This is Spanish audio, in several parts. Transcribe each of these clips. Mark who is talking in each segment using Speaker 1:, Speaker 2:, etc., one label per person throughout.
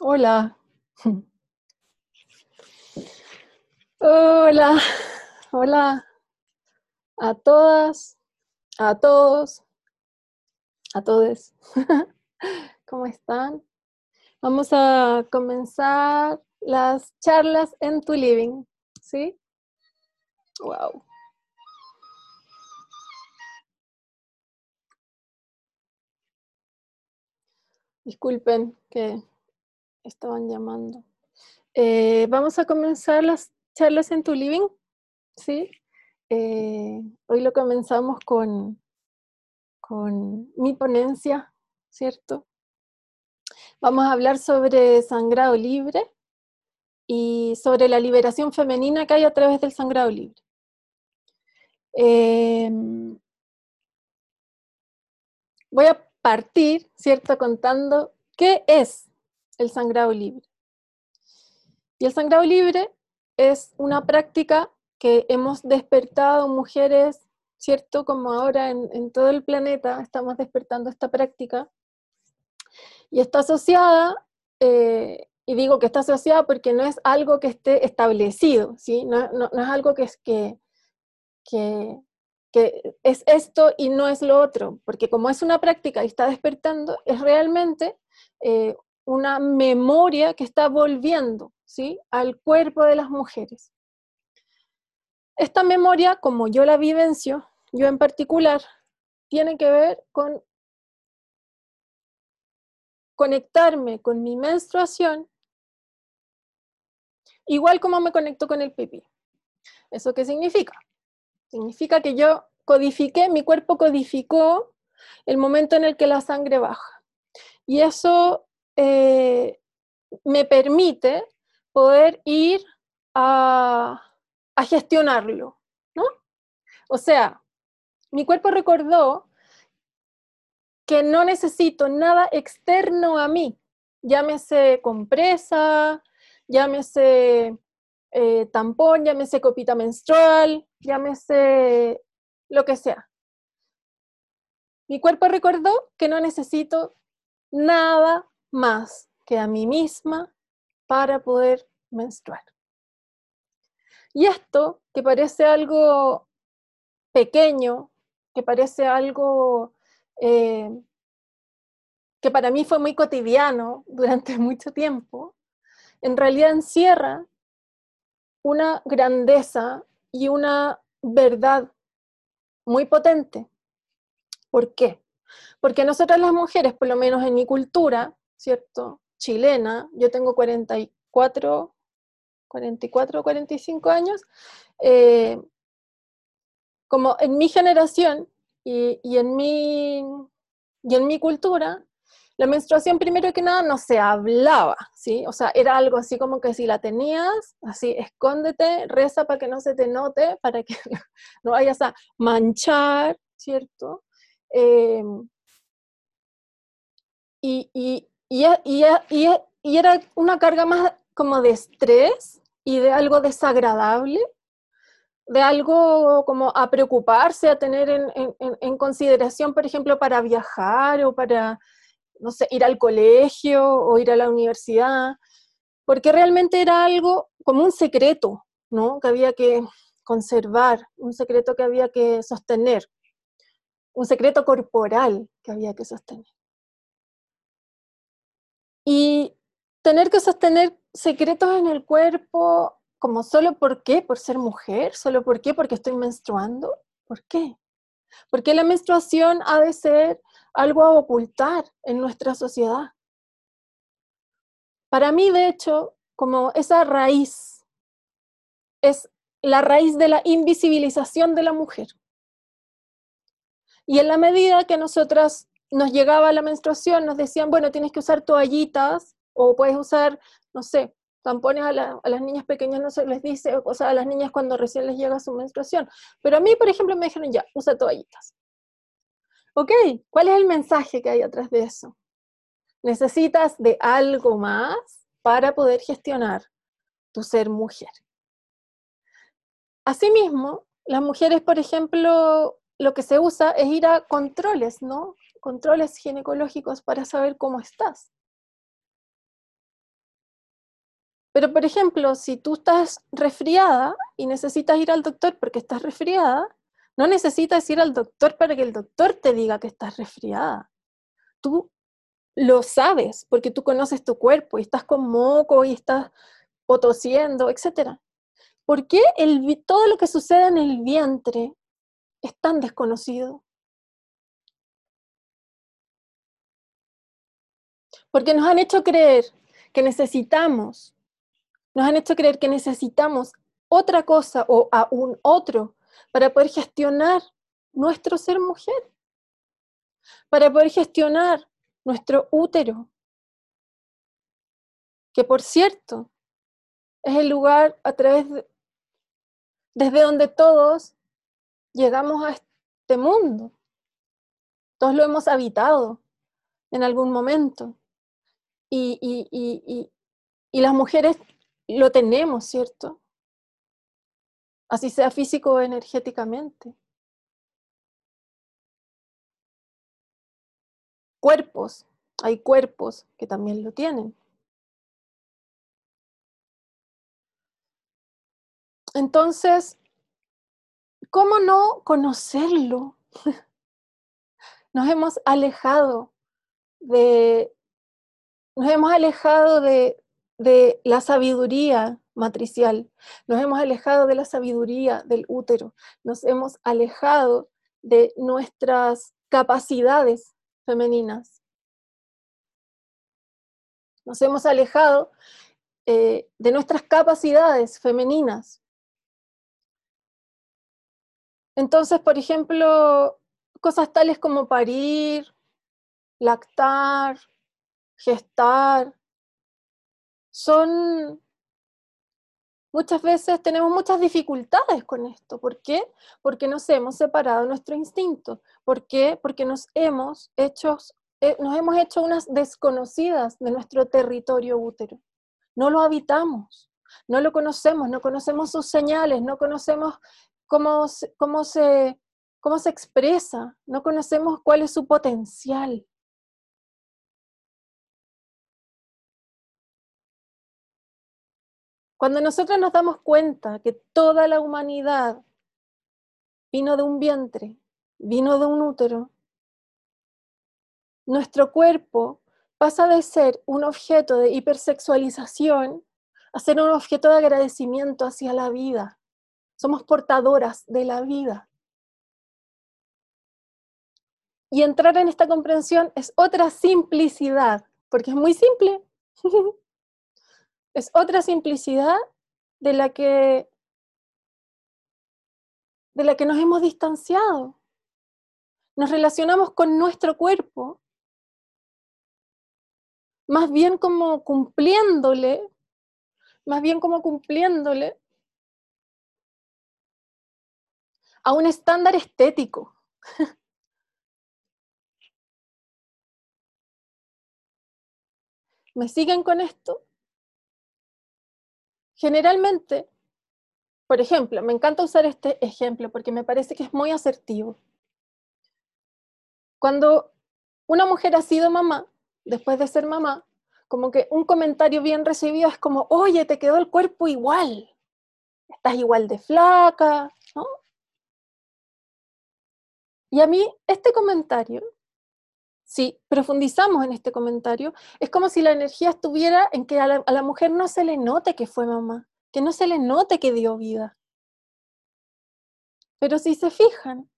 Speaker 1: Hola. Hola. Hola a todas, a todos, a todos. ¿Cómo están? Vamos a comenzar las charlas en tu living, ¿sí? Wow. Disculpen que estaban llamando. Eh, vamos a comenzar las charlas en tu living, ¿sí? Eh, hoy lo comenzamos con, con mi ponencia, ¿cierto? Vamos a hablar sobre sangrado libre y sobre la liberación femenina que hay a través del sangrado libre. Eh, voy a partir, ¿cierto?, contando qué es el sangrado libre. Y el sangrado libre es una práctica que hemos despertado mujeres, ¿cierto? Como ahora en, todo el planeta estamos despertando esta práctica. Y está asociada, eh, y digo que está asociada porque no es algo que esté establecido, ¿sí? No, es algo que es que, que, es esto y no es lo otro, porque como es una práctica y está despertando, es realmente eh, una memoria que está volviendo ¿sí? al cuerpo de las mujeres. Esta memoria, como yo la vivencio, yo en particular, tiene que ver con conectarme con mi menstruación, igual como me conecto con el pipí. ¿Eso qué significa? Significa que yo codifiqué, mi cuerpo codificó el momento en el que la sangre baja. Y eso eh, me permite poder ir a, gestionarlo, ¿no? O sea, mi cuerpo recordó que no necesito nada externo a mí, llámese compresa, llámese eh, tampón, llámese copita menstrual, llámese lo que sea. Mi cuerpo recordó que no necesito nada más que a mí misma para poder menstruar. Y esto, que parece algo pequeño, que parece algo eh, que para mí fue muy cotidiano durante mucho tiempo, en realidad encierra una grandeza y una verdad muy potente. ¿Por qué? Porque nosotras las mujeres, por lo menos en mi cultura, ¿cierto? Chilena, yo tengo 44, 44, 45 años, eh, como en mi generación y, en mi, y en mi cultura, la menstruación primero que nada no se hablaba, ¿sí? O sea, era algo así como que si la tenías, así, escóndete, reza para que no se te note, para que no vayas a manchar, ¿cierto? Eh, y, y, era una carga más como de estrés y de algo desagradable, de algo como a preocuparse, a tener en, consideración, por ejemplo, para viajar o para, no sé, ir al colegio o ir a la universidad, porque realmente era algo como un secreto, ¿no? Que había que conservar, un secreto que había que sostener, un secreto corporal que había que sostener. Y tener que sostener secretos en el cuerpo, como solo por qué, por ser mujer, solo por qué, porque estoy menstruando, ¿por qué? Porque la menstruación ha de ser algo a ocultar en nuestra sociedad. Para mí, de hecho, como esa raíz es la raíz de la invisibilización de la mujer. Y en la medida que nosotras nos llegaba la menstruación, nos decían, bueno, tienes que usar toallitas o puedes usar, no sé, tampones a, las niñas pequeñas no se les dice, o sea, a las niñas cuando recién les llega su menstruación. Pero a mí, por ejemplo, me dijeron, ya, usa toallitas. Ok, ¿cuál es el mensaje que hay atrás de eso? Necesitas de algo más para poder gestionar tu ser mujer. Asimismo, las mujeres, por ejemplo, lo que se usa es ir a controles, ¿no? Controles ginecológicos para saber cómo estás. Pero, por ejemplo, si tú estás resfriada y necesitas ir al doctor porque estás resfriada, no necesitas ir al doctor para que el doctor te diga que estás resfriada. Tú lo sabes porque tú conoces tu cuerpo y estás con moco y estás potosiendo, etc. ¿Por qué todo lo que sucede en el vientre es tan desconocido? Porque nos han hecho creer que necesitamos nos han hecho creer que necesitamos otra cosa o a un otro para poder gestionar nuestro ser mujer, para poder gestionar nuestro útero, que por cierto es el lugar a través de, desde donde todos llegamos a este mundo. Todos lo hemos habitado en algún momento. Y, las mujeres lo tenemos, ¿cierto? Así sea físico o energéticamente. Cuerpos, hay cuerpos que también lo tienen. Entonces, ¿cómo no conocerlo? Nos hemos alejado de, nos hemos alejado de, de la sabiduría matricial, nos hemos alejado de la sabiduría del útero, nos hemos alejado de nuestras capacidades femeninas. Nos hemos alejado eh, de nuestras capacidades femeninas. Entonces, por ejemplo, cosas tales como parir, lactar, gestar, son, muchas veces tenemos muchas dificultades con esto. ¿Por qué? Porque nos hemos separado nuestro instinto. ¿Por qué? Porque nos hemos hecho, eh, nos hemos hecho unas desconocidas de nuestro territorio útero. No lo habitamos, no lo conocemos, no conocemos sus señales, no conocemos cómo, cómo, se, cómo se expresa, no conocemos cuál es su potencial. Cuando nosotros nos damos cuenta que toda la humanidad vino de un vientre, vino de un útero, nuestro cuerpo pasa de ser un objeto de hipersexualización a ser un objeto de agradecimiento hacia la vida. Somos portadoras de la vida. Y entrar en esta comprensión es otra simplicidad, porque es muy simple. Es otra simplicidad de la que de la que nos hemos distanciado. Nos relacionamos con nuestro cuerpo más bien como cumpliéndole, más bien como cumpliéndole a un estándar estético. ¿Me siguen con esto? Generalmente, por ejemplo, me encanta usar este ejemplo porque me parece que es muy asertivo. Cuando una mujer ha sido mamá, después de ser mamá, como que un comentario bien recibido es como, oye, te quedó el cuerpo igual, estás igual de flaca, ¿no? Y a mí este comentario si profundizamos en este comentario, es como si la energía estuviera en que a la, mujer no se le note que fue mamá, que no se le note que dio vida. Pero si se fijan,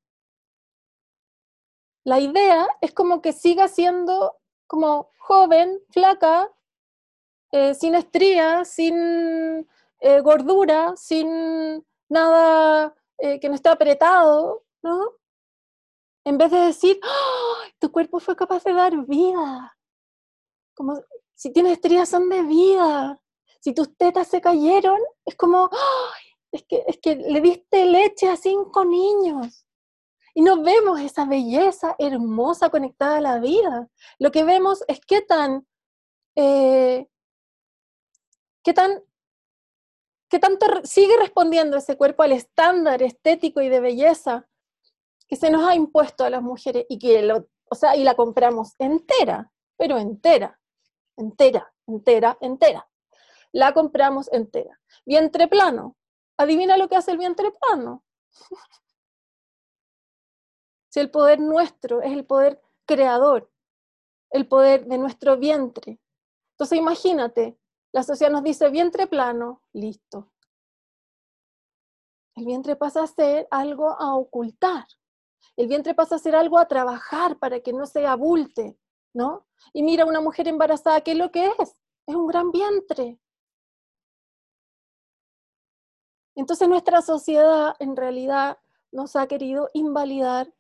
Speaker 1: la idea es como que siga siendo como joven, flaca, eh, sin estrías, sin eh, gordura, sin nada eh, que no esté apretado, ¿no? En vez de decir, tu cuerpo fue capaz de dar vida. Como si tienes estrías son de vida. Si tus tetas se cayeron, es como, es, que, es que le diste leche a cinco niños. Y no vemos esa belleza hermosa conectada a la vida. Lo que vemos es qué tan, eh, qué tan, qué tanto sigue respondiendo ese cuerpo al estándar estético y de belleza que se nos ha impuesto a las mujeres y que lo, o sea, y la compramos entera, pero entera, entera, entera, entera. la compramos entera. Vientre plano. Adivina lo que hace el vientre plano. si el poder nuestro es el poder creador, el poder de nuestro vientre. Entonces imagínate, la sociedad nos dice vientre plano, listo. El vientre pasa a ser algo a ocultar. El vientre pasa a ser algo a trabajar para que no se abulte, ¿no? Y mira, una mujer embarazada, ¿qué es lo que es? Es un gran vientre. Entonces nuestra sociedad en realidad nos ha querido invalidar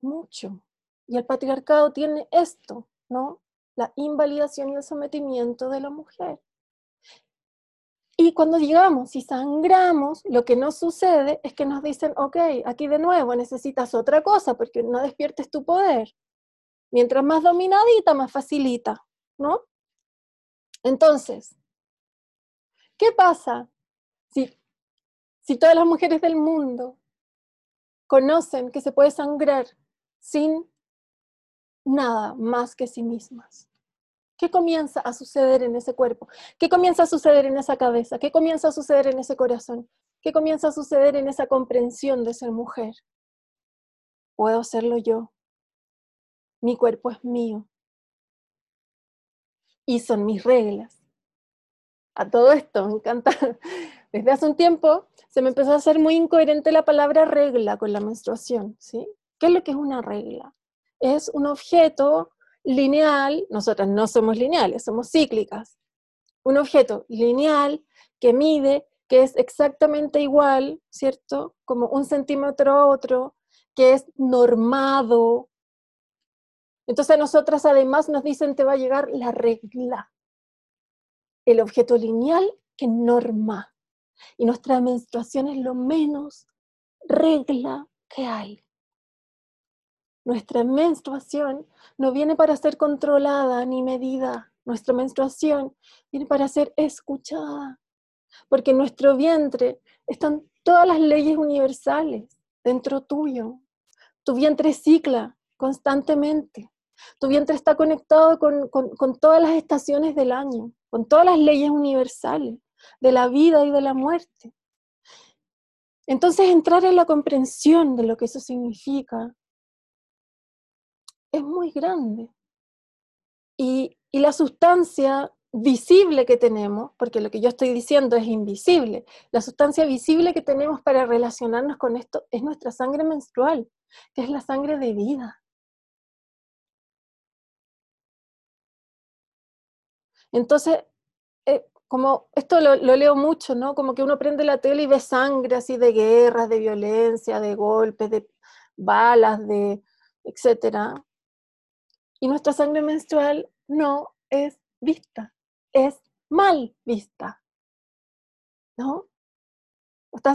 Speaker 1: mucho. Y el patriarcado tiene esto, ¿no? La invalidación y el sometimiento de la mujer. Y cuando llegamos y sangramos, lo que nos sucede es que nos dicen, ok, aquí de nuevo necesitas otra cosa porque no despiertes tu poder. Mientras más dominadita, más facilita, ¿no? Entonces, ¿qué pasa si, si todas las mujeres del mundo conocen que se puede sangrar sin nada más que sí mismas? ¿Qué comienza a suceder en ese cuerpo? ¿Qué comienza a suceder en esa cabeza? ¿Qué comienza a suceder en ese corazón? ¿Qué comienza a suceder en esa comprensión de ser mujer? Puedo hacerlo yo. Mi cuerpo es mío. Y son mis reglas. A todo esto, me encanta. Desde hace un tiempo se me empezó a hacer muy incoherente la palabra regla con la menstruación. ¿sí? ¿Qué es lo que es una regla? Es un objeto lineal, nosotras no somos lineales, somos cíclicas. Un objeto lineal que mide, que es exactamente igual, ¿cierto? Como un centímetro a otro, que es normado. Entonces nosotras además nos dicen te va a llegar la regla, el objeto lineal que norma. Y nuestra menstruación es lo menos regla que hay. Nuestra menstruación no viene para ser controlada ni medida. Nuestra menstruación viene para ser escuchada. Porque en nuestro vientre están todas las leyes universales dentro tuyo. Tu vientre cicla constantemente. Tu vientre está conectado con, con todas las estaciones del año, con todas las leyes universales de la vida y de la muerte. Entonces entrar en la comprensión de lo que eso significa es muy grande. Y, la sustancia visible que tenemos, porque lo que yo estoy diciendo es invisible, la sustancia visible que tenemos para relacionarnos con esto es nuestra sangre menstrual, que es la sangre de vida. Entonces, eh, como esto lo, lo, leo mucho, ¿no? Como que uno prende la tele y ve sangre así de guerras, de violencia, de golpes, de balas, de etcétera y nuestra sangre menstrual no es vista, es mal vista. ¿No?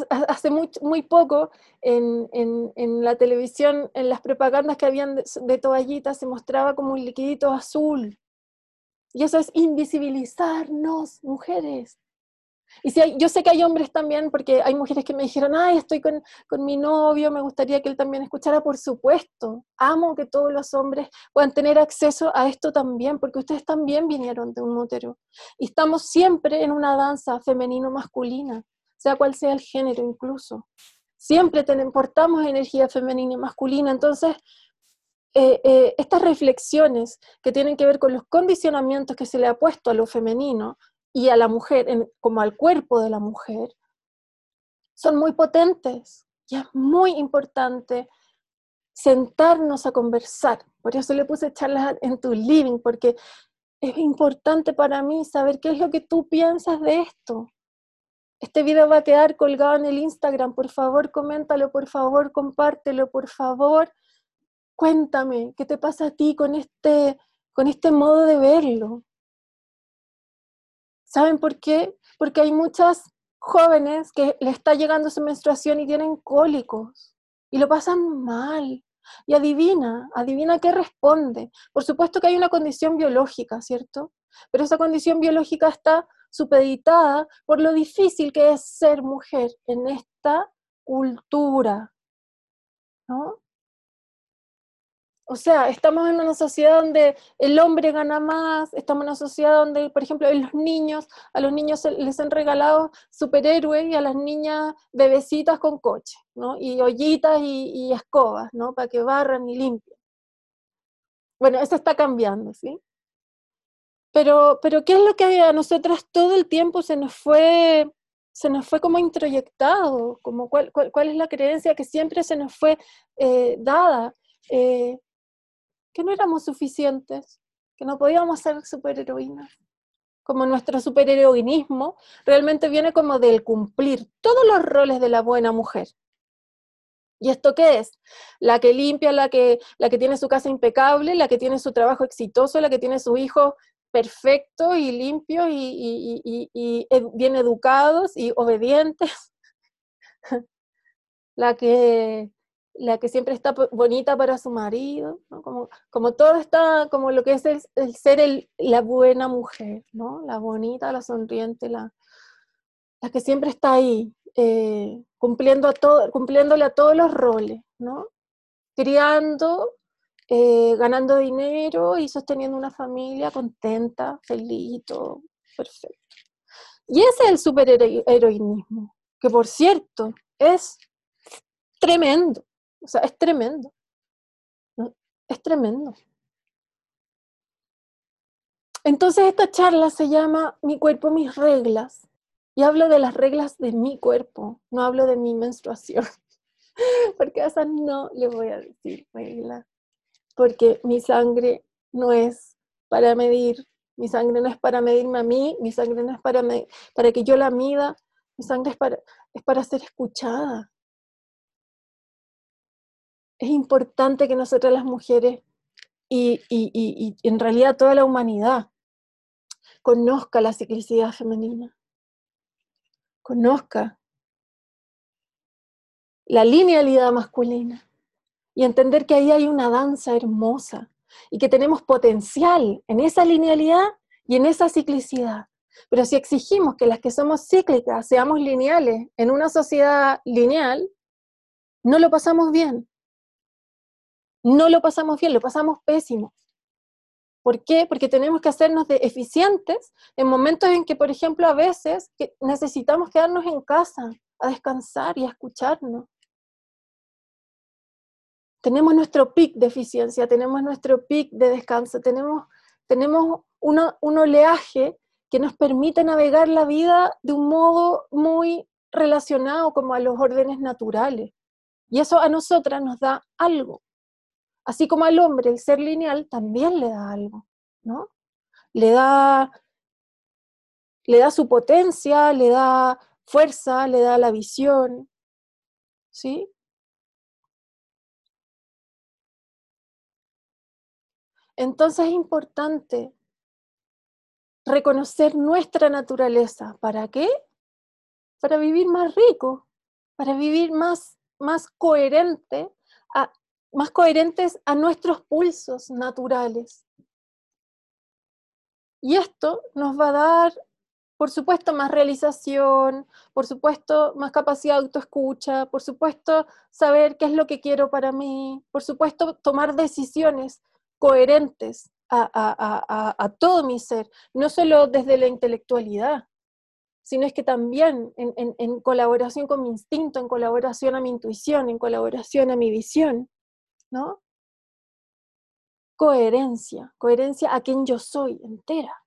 Speaker 1: Hace muy, muy poco en, la televisión, en las propagandas que habían de, de toallitas, se mostraba como un liquidito azul. Y eso es invisibilizarnos, mujeres. Y si yo sé que hay hombres también, porque hay mujeres que me dijeron, ay, estoy con, con, mi novio, me gustaría que él también escuchara, por supuesto. Amo que todos los hombres puedan tener acceso a esto también, porque ustedes también vinieron de un útero. Y estamos siempre en una danza femenino-masculina, sea cual sea el género incluso. Siempre tenemos, portamos energía femenina y masculina. Entonces, eh, eh, estas reflexiones que tienen que ver con los condicionamientos que se le ha puesto a lo femenino, y a la mujer, como al cuerpo de la mujer, son muy potentes. Y es muy importante sentarnos a conversar. Por eso le puse charlas en tu living, porque es importante para mí saber qué es lo que tú piensas de esto. Este video va a quedar colgado en el Instagram. Por favor, coméntalo, por favor, compártelo, por favor. Cuéntame, ¿qué te pasa a ti con este, con este modo de verlo? ¿Saben por qué? Porque hay muchas jóvenes que le está llegando su menstruación y tienen cólicos y lo pasan mal. Y adivina, adivina qué responde. Por supuesto que hay una condición biológica, ¿cierto? Pero esa condición biológica está supeditada por lo difícil que es ser mujer en esta cultura, ¿no? O sea, estamos en una sociedad donde el hombre gana más, estamos en una sociedad donde, por ejemplo, los niños, a los niños les han regalado superhéroes y a las niñas bebecitas con coche, ¿no? Y ollitas y, escobas, ¿no? Para que barran y limpien. Bueno, eso está cambiando, ¿sí? Pero, pero ¿qué es lo que a nosotras todo el tiempo se nos fue, se nos fue como introyectado? Como cuál, cuál, es la creencia que siempre se nos fue eh, dada? Eh, que no éramos suficientes, que no podíamos ser superheroínas. Como nuestro superheroínismo realmente viene como del cumplir todos los roles de la buena mujer. ¿Y esto qué es? La que limpia, la que, la que tiene su casa impecable, la que tiene su trabajo exitoso, la que tiene sus hijos perfectos y limpios y, y bien educados y obedientes. la que la que siempre está bonita para su marido, como, como todo está, como lo que es el, ser la buena mujer, ¿no? la bonita, la sonriente, la, la que siempre está ahí, eh, cumpliendo a todo, cumpliéndole a todos los roles, ¿no? criando, eh, ganando dinero y sosteniendo una familia contenta, feliz, todo perfecto. Y ese es el superheroísmo, que por cierto es tremendo. O sea, es tremendo. Es tremendo. Entonces esta charla se llama Mi cuerpo, mis reglas. Y hablo de las reglas de mi cuerpo, no hablo de mi menstruación. Porque a esa no le voy a decir regla. Porque mi sangre no es para medir, mi sangre no es para medirme a mí, mi sangre no es para, para que yo la mida, mi sangre es para, es para ser escuchada, es importante que nosotras las mujeres y, en realidad toda la humanidad conozca la ciclicidad femenina, conozca la linealidad masculina y entender que ahí hay una danza hermosa y que tenemos potencial en esa linealidad y en esa ciclicidad. Pero si exigimos que las que somos cíclicas seamos lineales en una sociedad lineal, no lo pasamos bien no lo pasamos bien, lo pasamos pésimo. ¿Por qué? Porque tenemos que hacernos de eficientes en momentos en que, por ejemplo, a veces necesitamos quedarnos en casa a descansar y a escucharnos. Tenemos nuestro pic de eficiencia, tenemos nuestro pic de descanso, tenemos, tenemos un oleaje que nos permite navegar la vida de un modo muy relacionado como a los órdenes naturales. Y eso a nosotras nos da algo. Así como al hombre el ser lineal también le da algo, ¿no? Le da, le da su potencia, le da fuerza, le da la visión, ¿sí? Entonces es importante reconocer nuestra naturaleza. ¿Para qué? Para vivir más rico, para vivir más, más coherente a, más coherentes a nuestros pulsos naturales. Y esto nos va a dar, por supuesto, más realización, por supuesto, más capacidad de autoescucha, por supuesto, saber qué es lo que quiero para mí, por supuesto, tomar decisiones coherentes a, todo mi ser, no solo desde la intelectualidad, sino es que también en, en colaboración con mi instinto, en colaboración a mi intuición, en colaboración a mi visión. ¿No? Coherencia, coherencia a quien yo soy entera,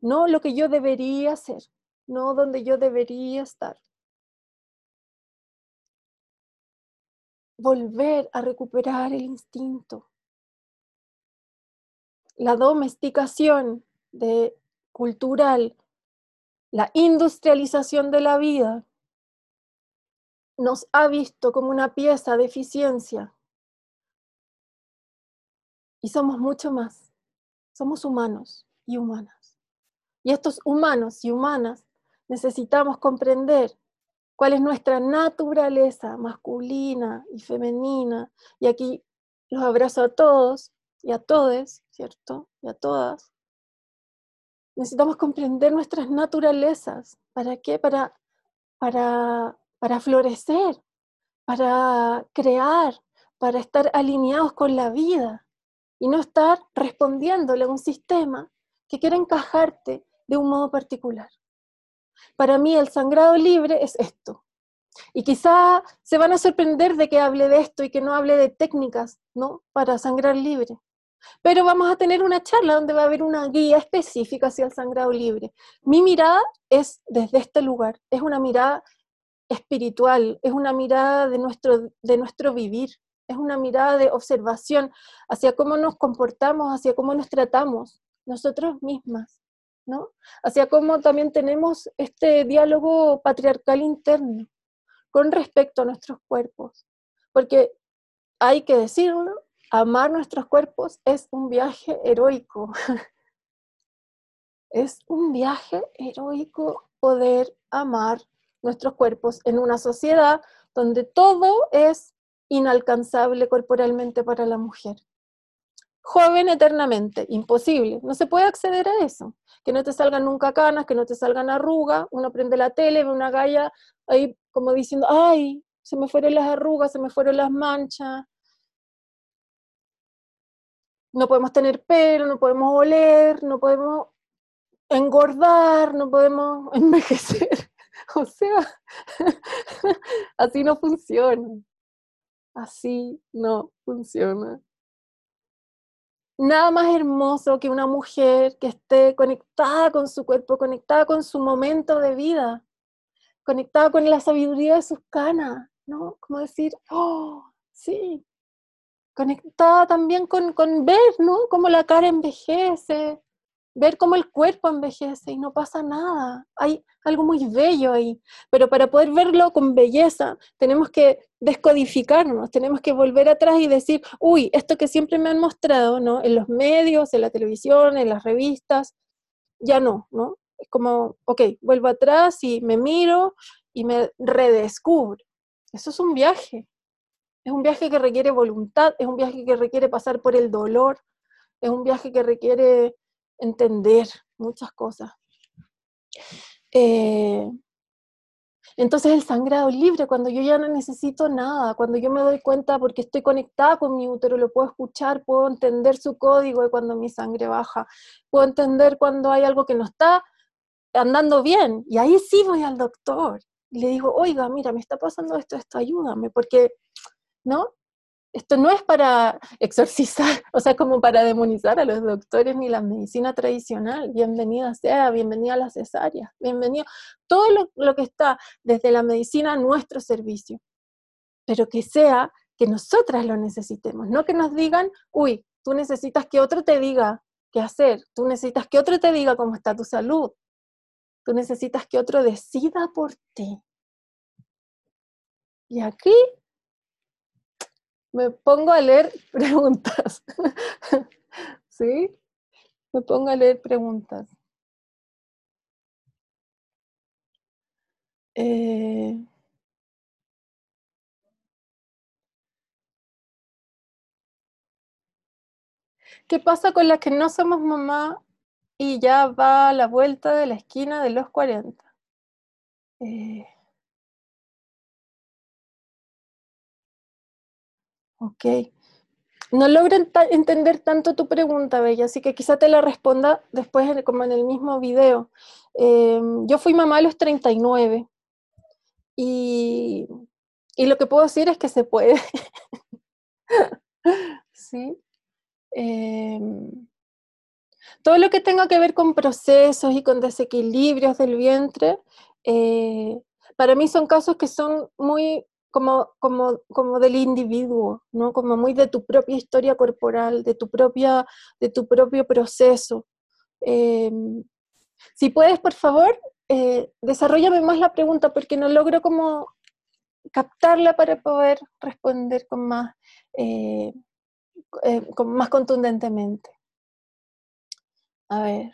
Speaker 1: no lo que yo debería ser, no donde yo debería estar. Volver a recuperar el instinto. La domesticación de, cultural, la industrialización de la vida, nos ha visto como una pieza de eficiencia y somos mucho más. Somos humanos y humanas. Y estos humanos y humanas necesitamos comprender cuál es nuestra naturaleza masculina y femenina. Y aquí los abrazo a todos y a todes, ¿cierto? Y a todas. Necesitamos comprender nuestras naturalezas. ¿Para qué? Para, para, para florecer, para crear, para estar alineados con la vida y no estar respondiéndole a un sistema que quiere encajarte de un modo particular. Para mí el sangrado libre es esto. Y quizá se van a sorprender de que hable de esto y que no hable de técnicas, ¿no? Para sangrar libre. Pero vamos a tener una charla donde va a haber una guía específica hacia el sangrado libre. Mi mirada es desde este lugar, es una mirada espiritual, es una mirada de nuestro, de nuestro vivir, es una mirada de observación hacia cómo nos comportamos, hacia cómo nos tratamos nosotros mismas, ¿no? Hacia cómo también tenemos este diálogo patriarcal interno con respecto a nuestros cuerpos. Porque hay que decirlo, amar nuestros cuerpos es un viaje heroico. es un viaje heroico poder amar nuestros cuerpos en una sociedad donde todo es inalcanzable corporalmente para la mujer. Joven eternamente, imposible, no se puede acceder a eso. Que no te salgan nunca canas, que no te salgan arrugas, uno prende la tele, ve una galla ahí como diciendo, ay, se me fueron las arrugas, se me fueron las manchas. No podemos tener pelo, no podemos oler, no podemos engordar, no podemos envejecer. O sea, así no funciona. Así no funciona. Nada más hermoso que una mujer que esté conectada con su cuerpo, conectada con su momento de vida, conectada con la sabiduría de sus canas, ¿no? Como decir, oh, sí, conectada también con, con ver, ¿no? Cómo la cara envejece, ver cómo el cuerpo envejece y no pasa nada. Hay algo muy bello ahí, pero para poder verlo con belleza tenemos que descodificarnos, tenemos que volver atrás y decir, uy, esto que siempre me han mostrado, ¿no? En los medios, en la televisión, en las revistas, ya no, ¿no? Es como, ok, vuelvo atrás y me miro y me redescubro. Eso es un viaje. Es un viaje que requiere voluntad, es un viaje que requiere pasar por el dolor, es un viaje que requiere entender muchas cosas. Eh, entonces el sangrado libre, cuando yo ya no necesito nada, cuando yo me doy cuenta porque estoy conectada con mi útero, lo puedo escuchar, puedo entender su código de cuando mi sangre baja, puedo entender cuando hay algo que no está andando bien, y ahí sí voy al doctor. Y le digo, oiga, mira, me está pasando esto, esto, ayúdame, porque, ¿no? Esto no es para exorcizar, o sea, como para demonizar a los doctores ni la medicina tradicional. Bienvenida sea, bienvenida a la cesárea, bienvenido todo lo, que está desde la medicina a nuestro servicio, pero que sea que nosotras lo necesitemos, no que nos digan, uy, tú necesitas que otro te diga qué hacer, tú necesitas que otro te diga cómo está tu salud, tú necesitas que otro decida por ti. Y aquí me pongo a leer preguntas. ¿Sí? Me pongo a leer preguntas. Eh, ¿Qué pasa con las que no somos mamá y ya va a la vuelta de la esquina de los 40? Eh, Ok. No logro entender tanto tu pregunta, Bella, así que quizá te la responda después, como en el mismo video. Em, yo fui mamá a los 39 y, y lo que puedo decir es que se puede. ¿Sí? Em, todo lo que tenga que ver con procesos y con desequilibrios del vientre, eh, para mí son casos que son muy como, como, como del individuo, ¿no? Como muy de tu propia historia corporal, de tu, propia, de tu propio proceso. Em, si puedes, por favor, eh, desarrollame más la pregunta porque no logro como captarla para poder responder con más, eh, eh, con más contundentemente. A ver.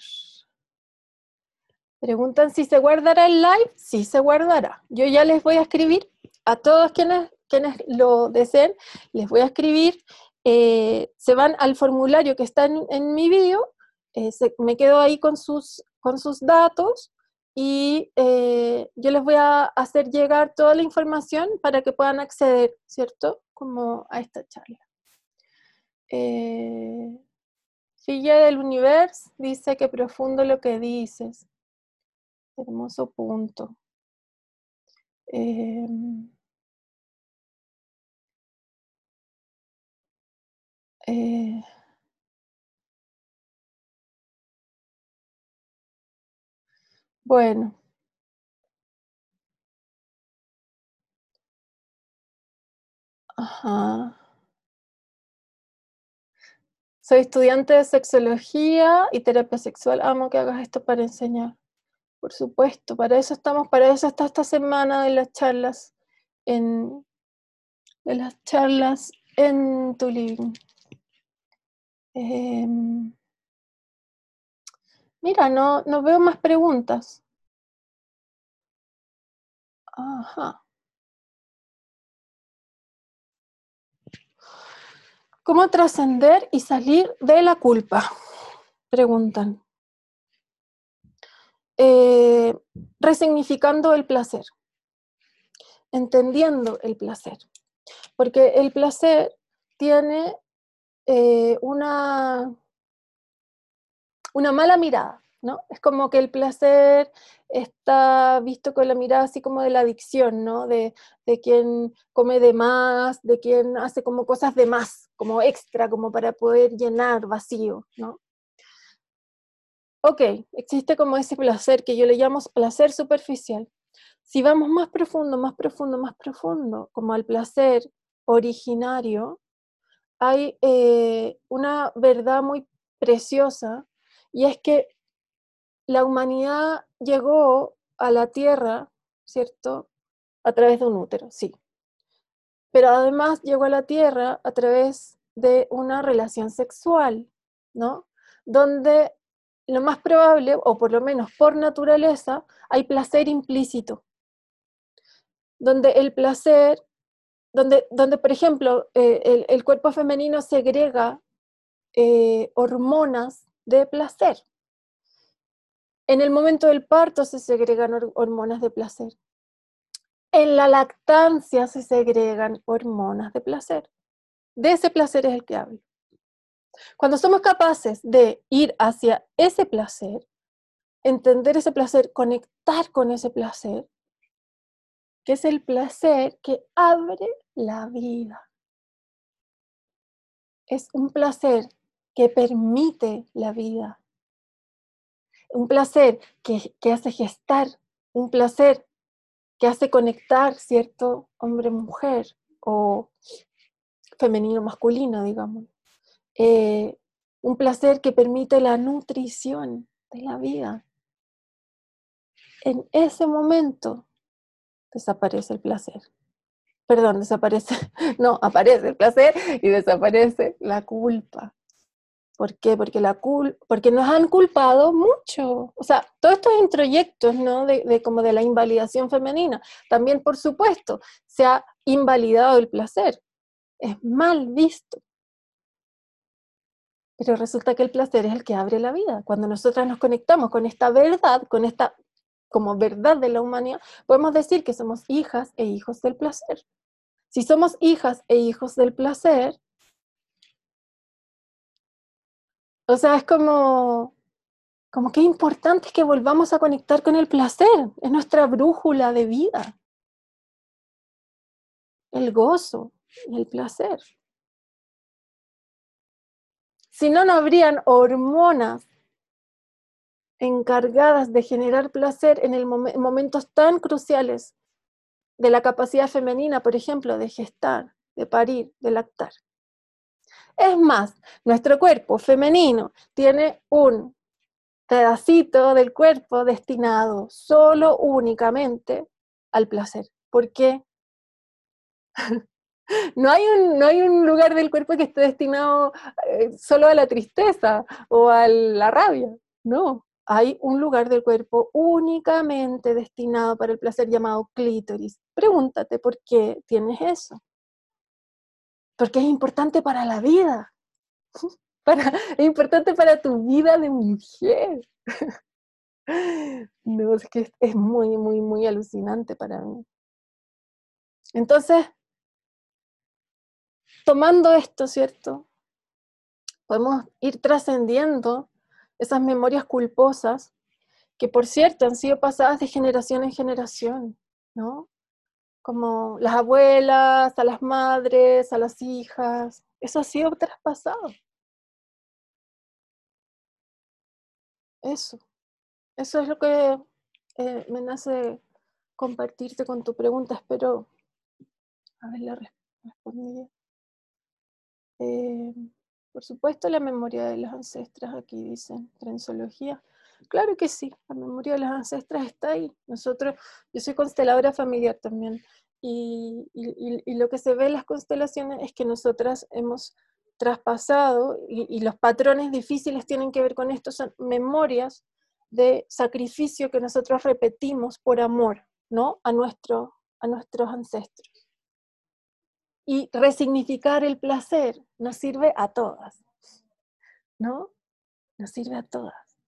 Speaker 1: Preguntan si se guardará el live. Sí, se guardará. Yo ya les voy a escribir a todos quienes, quienes lo deseen, les voy a escribir, eh, se van al formulario que está en, mi bio, eh, me quedo ahí con sus, con sus datos y eh, yo les voy a hacer llegar toda la información para que puedan acceder, ¿cierto? Como a esta charla. Eh, del Universo dice que profundo lo que dices. Hermoso punto. Em, eh, bueno. Ajá. Soy estudiante de sexología y terapia sexual. Amo que hagas esto para enseñar. Por supuesto, para eso estamos, para eso está esta semana de las charlas en de las charlas en tu. Em, mira, no, no veo más preguntas. Ajá. ¿Cómo trascender y salir de la culpa? Preguntan. Eh, resignificando el placer, entendiendo el placer, porque el placer tiene eh, una, una mala mirada, ¿no? Es como que el placer está visto con la mirada así como de la adicción, ¿no? De, de quien come de más, de quien hace como cosas de más, como extra, como para poder llenar vacío, ¿no? Ok, existe como ese placer que yo le llamo placer superficial. Si vamos más profundo, más profundo, más profundo, como al placer originario, hay eh, una verdad muy preciosa y es que la humanidad llegó a la Tierra, ¿cierto? A través de un útero, sí. Pero además llegó a la Tierra a través de una relación sexual, ¿no? Donde lo más probable, o por lo menos por naturaleza, hay placer implícito, donde el placer, donde, donde por ejemplo, eh, el, cuerpo femenino segrega eh, hormonas de placer. En el momento del parto se segregan hormonas de placer. En la lactancia se segregan hormonas de placer. De ese placer es el que hablo. Cuando somos capaces de ir hacia ese placer, entender ese placer, conectar con ese placer, que es el placer que abre la vida. Es un placer que permite la vida. Un placer que, que hace gestar, un placer que hace conectar, ¿cierto? Hombre-mujer o femenino-masculino, digamos. Eh, un placer que permite la nutrición de la vida. En ese momento desaparece el placer. Perdón, desaparece, no, aparece el placer y desaparece la culpa. ¿Por qué? Porque, la cul porque nos han culpado mucho. O sea, todos estos introyectos, ¿no? De, de, como de la invalidación femenina. También, por supuesto, se ha invalidado el placer. Es mal visto. Pero resulta que el placer es el que abre la vida. Cuando nosotras nos conectamos con esta verdad, con esta como verdad de la humanidad, podemos decir que somos hijas e hijos del placer. Si somos hijas e hijos del placer, o sea, es como, como que importante es que volvamos a conectar con el placer, es nuestra brújula de vida. El gozo y el placer. Si no, no habrían hormonas encargadas de generar placer en el momentos tan cruciales de la capacidad femenina, por ejemplo, de gestar, de parir, de lactar. Es más, nuestro cuerpo femenino tiene un pedacito del cuerpo destinado solo únicamente al placer. ¿Por qué? no hay, un, no hay un lugar del cuerpo que esté destinado eh, solo a la tristeza o a la rabia, no. Hay un lugar del cuerpo únicamente destinado para el placer llamado clítoris. Pregúntate por qué tienes eso. Porque es importante para la vida. Para, es importante para tu vida de mujer. No, es que es muy, muy, muy alucinante para mí. Entonces, tomando esto, ¿cierto? Podemos ir trascendiendo esas memorias culposas que, por cierto, han sido pasadas de generación en generación, ¿no? Como las abuelas, a las madres, a las hijas, eso ha sido traspasado. Eso. Eso es lo que eh, me nace compartirte con tu pregunta. Espero haberla respondido. Eh, por supuesto, la memoria de los ancestros, aquí dicen, transología. Claro que sí, la memoria de los ancestros está ahí. Nosotros, yo soy consteladora familiar también, y, lo que se ve en las constelaciones es que nosotras hemos traspasado, y, los patrones difíciles tienen que ver con esto, son memorias de sacrificio que nosotros repetimos por amor, ¿no? A, nuestro, a nuestros ancestros. Y resignificar el placer nos sirve a todas, ¿no? Nos sirve a todas.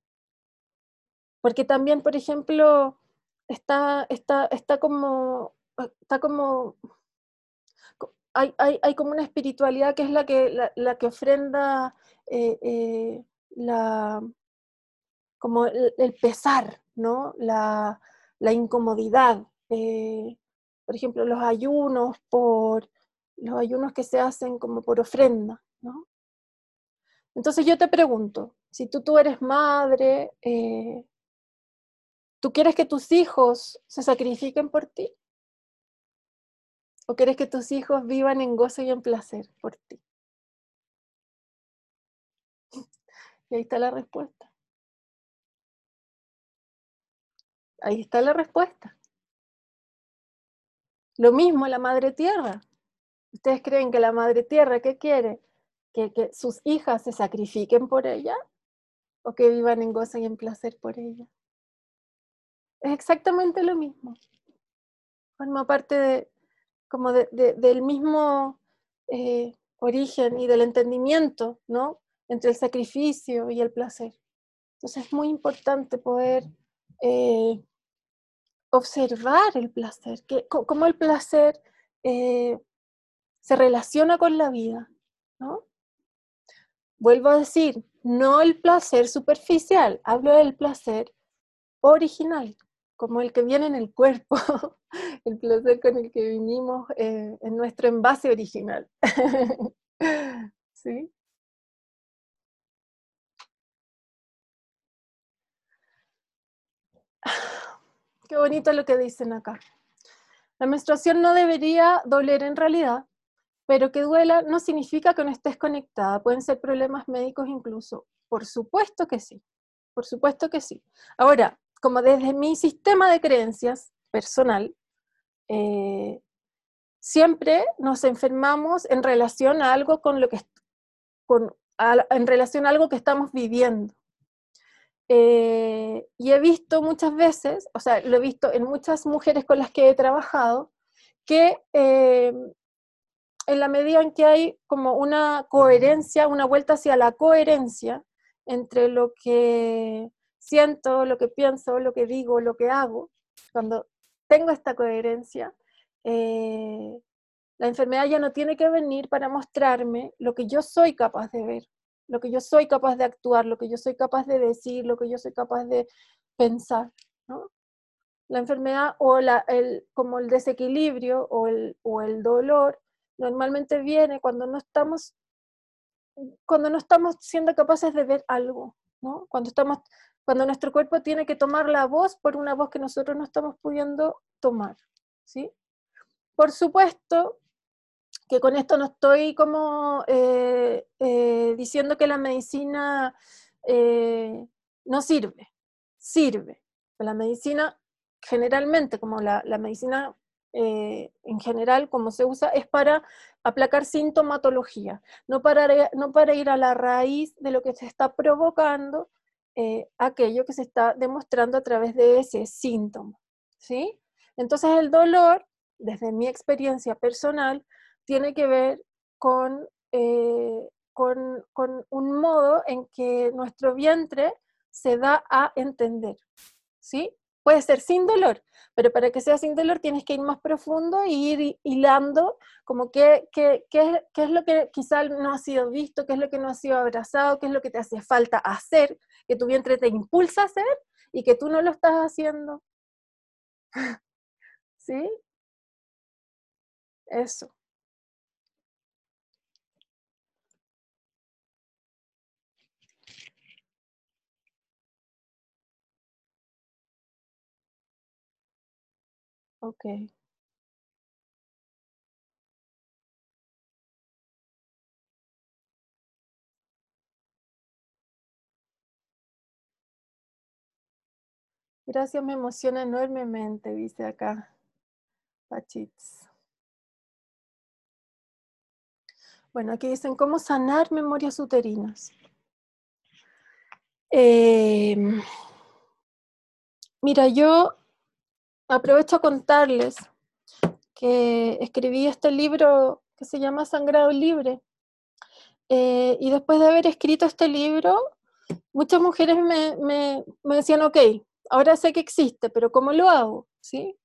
Speaker 1: Porque también, por ejemplo, está, está, está como, está como, hay, hay, hay, como una espiritualidad que es la que, la, que ofrenda eh, eh, la, como el, pesar, ¿no? La, incomodidad. Eh, por ejemplo, los ayunos por los ayunos que se hacen como por ofrenda, ¿no? Entonces yo te pregunto, si tú, tú eres madre, eh, ¿tú quieres que tus hijos se sacrifiquen por ti? ¿O quieres que tus hijos vivan en gozo y en placer por ti? Y ahí está la respuesta. Ahí está la respuesta. Lo mismo la madre tierra. ¿Ustedes creen que la madre tierra qué quiere? ¿Que, sus hijas se sacrifiquen por ella? ¿O que vivan en gozo y en placer por ella? Es exactamente lo mismo. Forma parte de, como del mismo eh, origen y del entendimiento, ¿no? Entre el sacrificio y el placer. Entonces es muy importante poder eh, observar el placer, que, cómo el placer eh, se relaciona con la vida, ¿no? Vuelvo a decir, no el placer superficial, hablo del placer original, como el que viene en el cuerpo, el placer con el que vinimos eh, en nuestro envase original. ¿Sí? Qué bonito lo que dicen acá. La menstruación no debería doler en realidad, pero que duela no significa que no estés conectada. Pueden ser problemas médicos incluso. Por supuesto que sí. Por supuesto que sí. Ahora, como desde mi sistema de creencias personal, eh, siempre nos enfermamos en relación a algo con lo que en relación algo que estamos viviendo. Eh, y he visto muchas veces, o sea, lo he visto en muchas mujeres con las que he trabajado, que eh, en la medida en que hay como una coherencia, una vuelta hacia la coherencia entre lo que siento, lo que pienso, lo que digo, lo que hago, cuando tengo esta coherencia, eh, la enfermedad ya no tiene que venir para mostrarme lo que yo soy capaz de ver, lo que yo soy capaz de actuar, lo que yo soy capaz de decir, lo que yo soy capaz de pensar. ¿no? La enfermedad o la, el, como el desequilibrio o el, o el dolor normalmente viene cuando no estamos cuando no estamos siendo capaces de ver algo, ¿no? Cuando estamos cuando nuestro cuerpo tiene que tomar la voz por una voz que nosotros no estamos pudiendo tomar, ¿sí? Por supuesto, que con esto no estoy como eh, eh, diciendo que la medicina eh, no sirve, sirve. La medicina generalmente, como la, medicina en general, como se usa, es para aplacar sintomatología, no para, no para ir a la raíz de lo que se está provocando aquello que se está demostrando a través de ese síntoma. ¿sí? Entonces el dolor, desde mi experiencia personal, tiene que ver con, eh, con, con, un modo en que nuestro vientre se da a entender, ¿sí? Puede ser sin dolor, pero para que sea sin dolor tienes que ir más profundo e ir hilando como qué, qué, qué, qué es lo que quizás no ha sido visto, qué es lo que no ha sido abrazado, qué es lo que te hace falta hacer, que tu vientre te impulsa a hacer y que tú no lo estás haciendo. ¿Sí? Eso. Ok. Gracias, me emociona enormemente, dice acá Pachitz. Bueno, aquí dicen cómo sanar memorias uterinas. Em, mira, yo aprovecho a contarles que escribí este libro que se llama Sangrado Libre. Eh, y después de haber escrito este libro, muchas mujeres me, me, me, decían, ok, ahora sé que existe, pero ¿cómo lo hago? ¿Sí?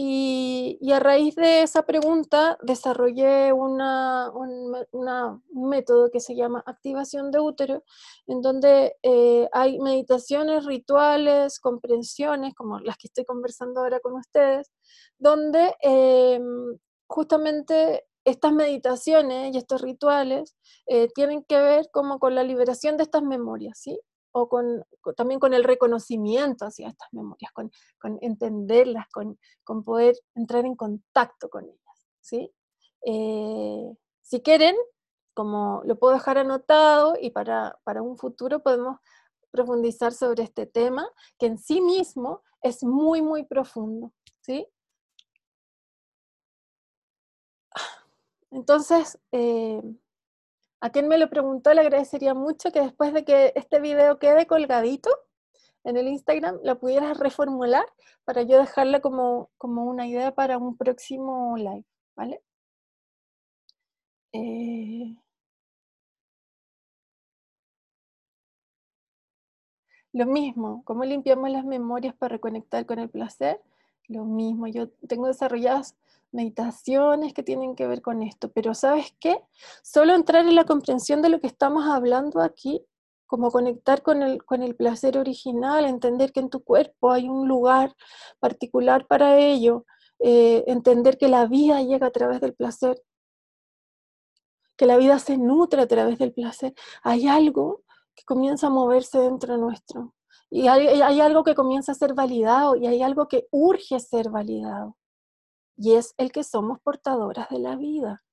Speaker 1: Y, a raíz de esa pregunta desarrollé una, un, método que se llama activación de útero, en donde eh, hay meditaciones, rituales, comprensiones, como las que estoy conversando ahora con ustedes, donde em, justamente estas meditaciones y estos rituales eh, tienen que ver como con la liberación de estas memorias, ¿sí? O con, también con el reconocimiento hacia estas memorias, con, entenderlas, con, poder entrar en contacto con ellas. ¿sí? Eh, si quieren, como lo puedo dejar anotado y para, para un futuro podemos profundizar sobre este tema, que en sí mismo es muy, muy profundo. ¿sí? Entonces, eh, a quien me lo preguntó le agradecería mucho que después de que este video quede colgadito en el Instagram, lo pudieras reformular para yo dejarle como, como una idea para un próximo live, ¿vale? Eh, lo mismo, ¿cómo limpiamos las memorias para reconectar con el placer? Lo mismo, yo tengo desarrolladas meditaciones que tienen que ver con esto, pero ¿sabes qué? Solo entrar en la comprensión de lo que estamos hablando aquí, como conectar con el, con el placer original, entender que en tu cuerpo hay un lugar particular para ello, eh, entender que la vida llega a través del placer, que la vida se nutre a través del placer. Hay algo que comienza a moverse dentro nuestro. Y hay algo que comienza a ser validado y hay algo que urge ser validado y es el que somos portadoras de la vida.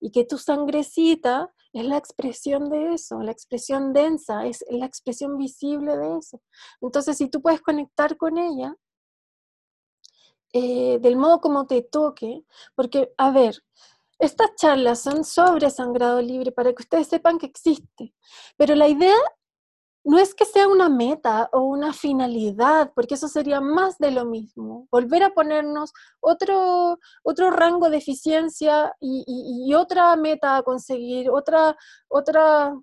Speaker 1: Y que tu sangrecita es la expresión de eso, la expresión densa, es la expresión visible de eso. Entonces, si tú puedes conectar con ella, eh, del modo como te toque, porque, a ver, estas charlas son sobre sangrado libre para que ustedes sepan que existe, pero la idea no es que sea una meta o una finalidad, porque eso sería más de lo mismo. Volver a ponernos otro, otro rango de eficiencia y, otra meta a conseguir, otra, otra,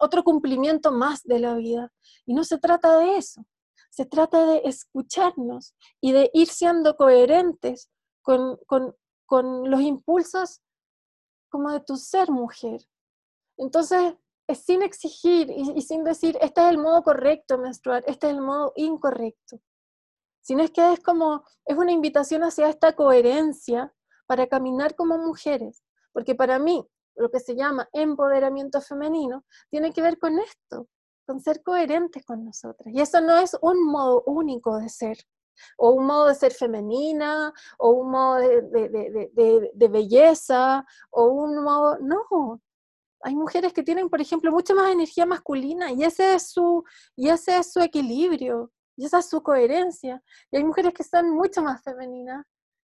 Speaker 1: otro cumplimiento más de la vida. Y no se trata de eso. Se trata de escucharnos y de ir siendo coherentes con, con los impulsos como de tu ser mujer. Entonces, sin exigir y, sin decir, este es el modo correcto menstruar, este es el modo incorrecto. Sino es que es como, es una invitación hacia esta coherencia para caminar como mujeres. Porque para mí, lo que se llama empoderamiento femenino tiene que ver con esto, con ser coherentes con nosotras. Y eso no es un modo único de ser, o un modo de ser femenina, o un modo de, de, de belleza, o un modo, no, hay mujeres que tienen, por ejemplo, mucha más energía masculina y ese es su, y ese es su equilibrio, y esa es su coherencia. Y hay mujeres que son mucho más femeninas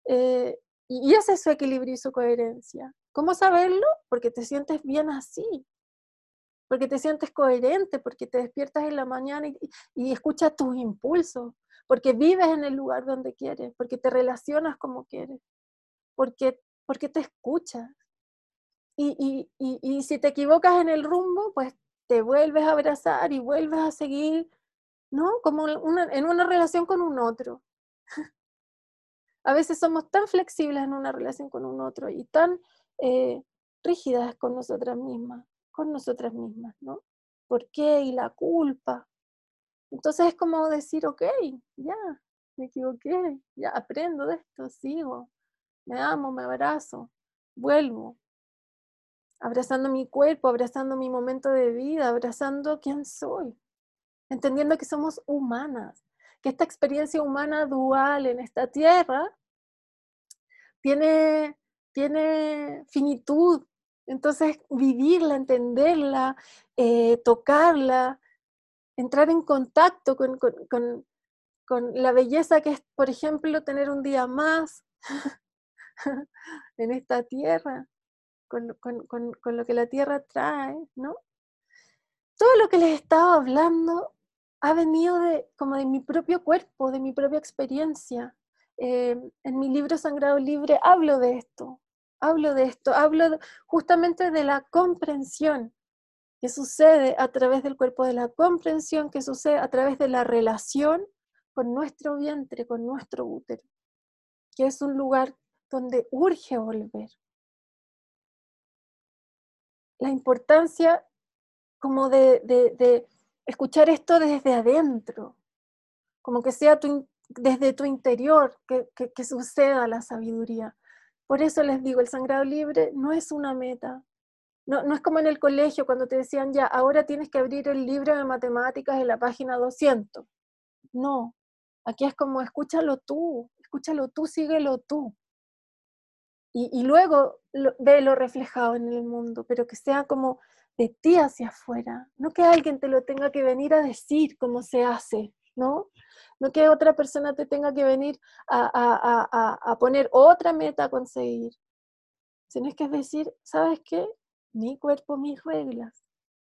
Speaker 1: eh, y ese es su equilibrio y su coherencia. ¿Cómo saberlo? Porque te sientes bien así, porque te sientes coherente, porque te despiertas en la mañana y, y escuchas tus impulsos, porque vives en el lugar donde quieres, porque te relacionas como quieres, porque, porque te escuchas. Y, y, y, si te equivocas en el rumbo, pues te vuelves a abrazar y vuelves a seguir, ¿no? Como en una relación con un otro. a veces somos tan flexibles en una relación con un otro y tan eh, rígidas con nosotras mismas, con nosotras mismas, ¿no? ¿Por qué? Y la culpa. Entonces es como decir, ok, ya, me equivoqué, ya aprendo de esto, sigo, me amo, me abrazo, vuelvo, abrazando mi cuerpo, abrazando mi momento de vida, abrazando quién soy, entendiendo que somos humanas, que esta experiencia humana dual en esta tierra tiene, tiene finitud. Entonces, vivirla, entenderla, eh, tocarla, entrar en contacto con, con la belleza que es, por ejemplo, tener un día más en esta tierra, con, lo que la tierra trae, ¿no? Todo lo que les estaba hablando ha venido de, como de mi propio cuerpo, de mi propia experiencia. Eh, en mi libro Sangrado Libre hablo de esto, hablo de esto, hablo justamente de la comprensión que sucede a través del cuerpo, de la comprensión que sucede a través de la relación con nuestro vientre, con nuestro útero, que es un lugar donde urge volver. La importancia como de, escuchar esto desde adentro, como que sea desde tu interior que, que suceda la sabiduría. Por eso les digo, el sangrado libre no es una meta, no, no, es como en el colegio cuando te decían ya, ahora tienes que abrir el libro de matemáticas en la página 200. No, Aquí es como, escúchalo tú, escúchalo tú, síguelo tú. Y, luego lo, lo reflejado en el mundo, pero que sea como de ti hacia afuera, no que alguien te lo tenga que venir a decir cómo se hace, ¿no? No que otra persona te tenga que venir a, a poner otra meta a conseguir, sino es que es decir, ¿sabes qué? Mi cuerpo, mis reglas,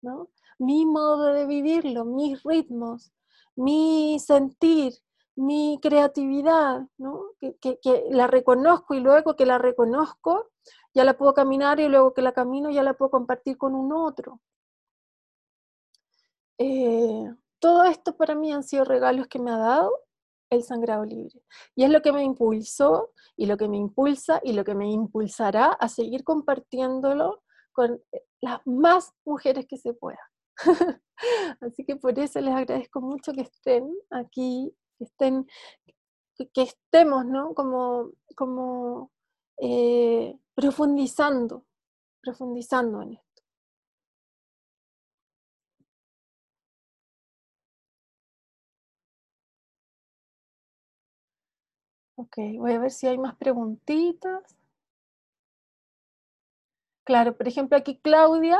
Speaker 1: ¿no? Mi modo de vivirlo, mis ritmos, mi sentir, mi creatividad, ¿no? que, la reconozco y luego que la reconozco ya la puedo caminar y luego que la camino ya la puedo compartir con un otro. Eh, todo esto para mí han sido regalos que me ha dado el sangrado libre. Y es lo que me impulsó y lo que me impulsa y lo que me impulsará a seguir compartiéndolo con las más mujeres que se pueda. Así que por eso les agradezco mucho que estén aquí que estén, que, estemos, ¿no? Como, como eh, profundizando, profundizando en esto. Ok, voy a ver si hay más preguntitas. Claro, por ejemplo, aquí Claudia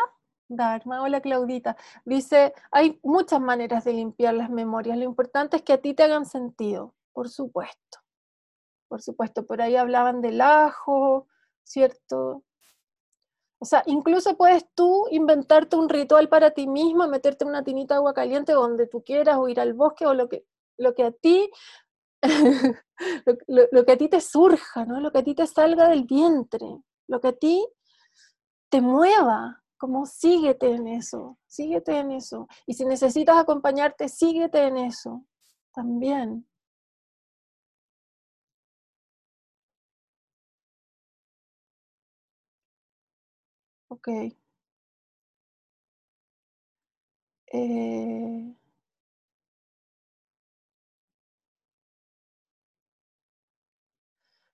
Speaker 1: Dharma, hola Claudita, dice, hay muchas maneras de limpiar las memorias, lo importante es que a ti te hagan sentido, por supuesto, por supuesto, por ahí hablaban del ajo, ¿cierto? O sea, incluso puedes tú inventarte un ritual para ti mismo, meterte una tinita de agua caliente donde tú quieras, o ir al bosque, o lo que, lo que a ti, lo que a ti te surja, ¿no? Lo que a ti te salga del vientre, lo que a ti te mueva, como síguete en eso, síguete en eso. Y si necesitas acompañarte, síguete en eso también. Ok. Eh,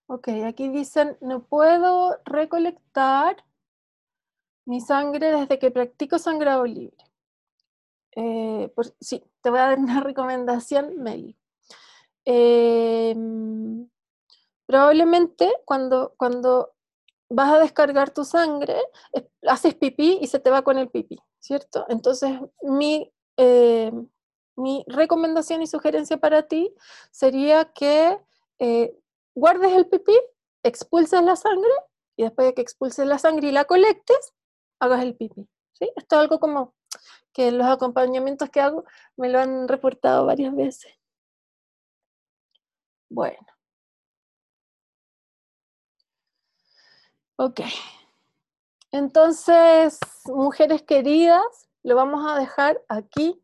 Speaker 1: ok, aquí dicen, no puedo recolectar mi sangre desde que practico sangrado libre. Eh, sí, te voy a dar una recomendación, Meli. Em, probablemente cuando, cuando vas a descargar tu sangre, haces pipí y se te va con el pipí, ¿cierto? Entonces, mi, em, mi recomendación y sugerencia para ti sería que eh, guardes el pipí, expulses la sangre y después de que expulses la sangre y la colectes, hagas el pipí. ¿sí? Esto es algo como que los acompañamientos que hago me lo han reportado varias veces. Bueno. Ok. Entonces, mujeres queridas, lo vamos a dejar aquí.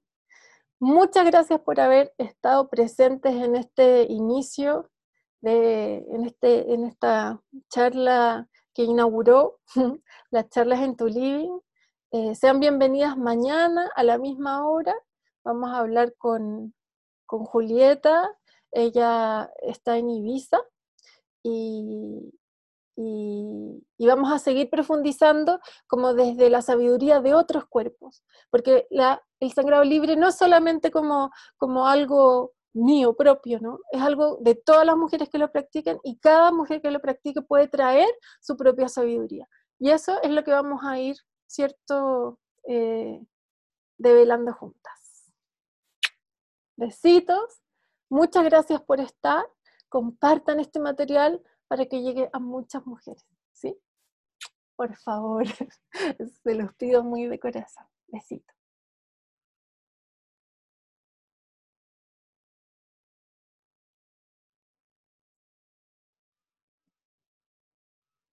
Speaker 1: Muchas gracias por haber estado presentes en este inicio, de, en, este, en esta charla que inauguró las charlas en tu living. Eh, sean bienvenidas mañana a la misma hora. Vamos a hablar con, con Julieta. Ella está en Ibiza y, y, vamos a seguir profundizando como desde la sabiduría de otros cuerpos, porque el sangrado libre no es solamente como, como algo mío propio, ¿no? Es algo de todas las mujeres que lo practican y cada mujer que lo practique puede traer su propia sabiduría. Y eso es lo que vamos a ir, ¿cierto? Eh, develando juntas. Besitos, muchas gracias por estar, compartan este material, para que llegue a muchas mujeres, ¿sí? Por favor, se los pido muy de corazón. Besitos.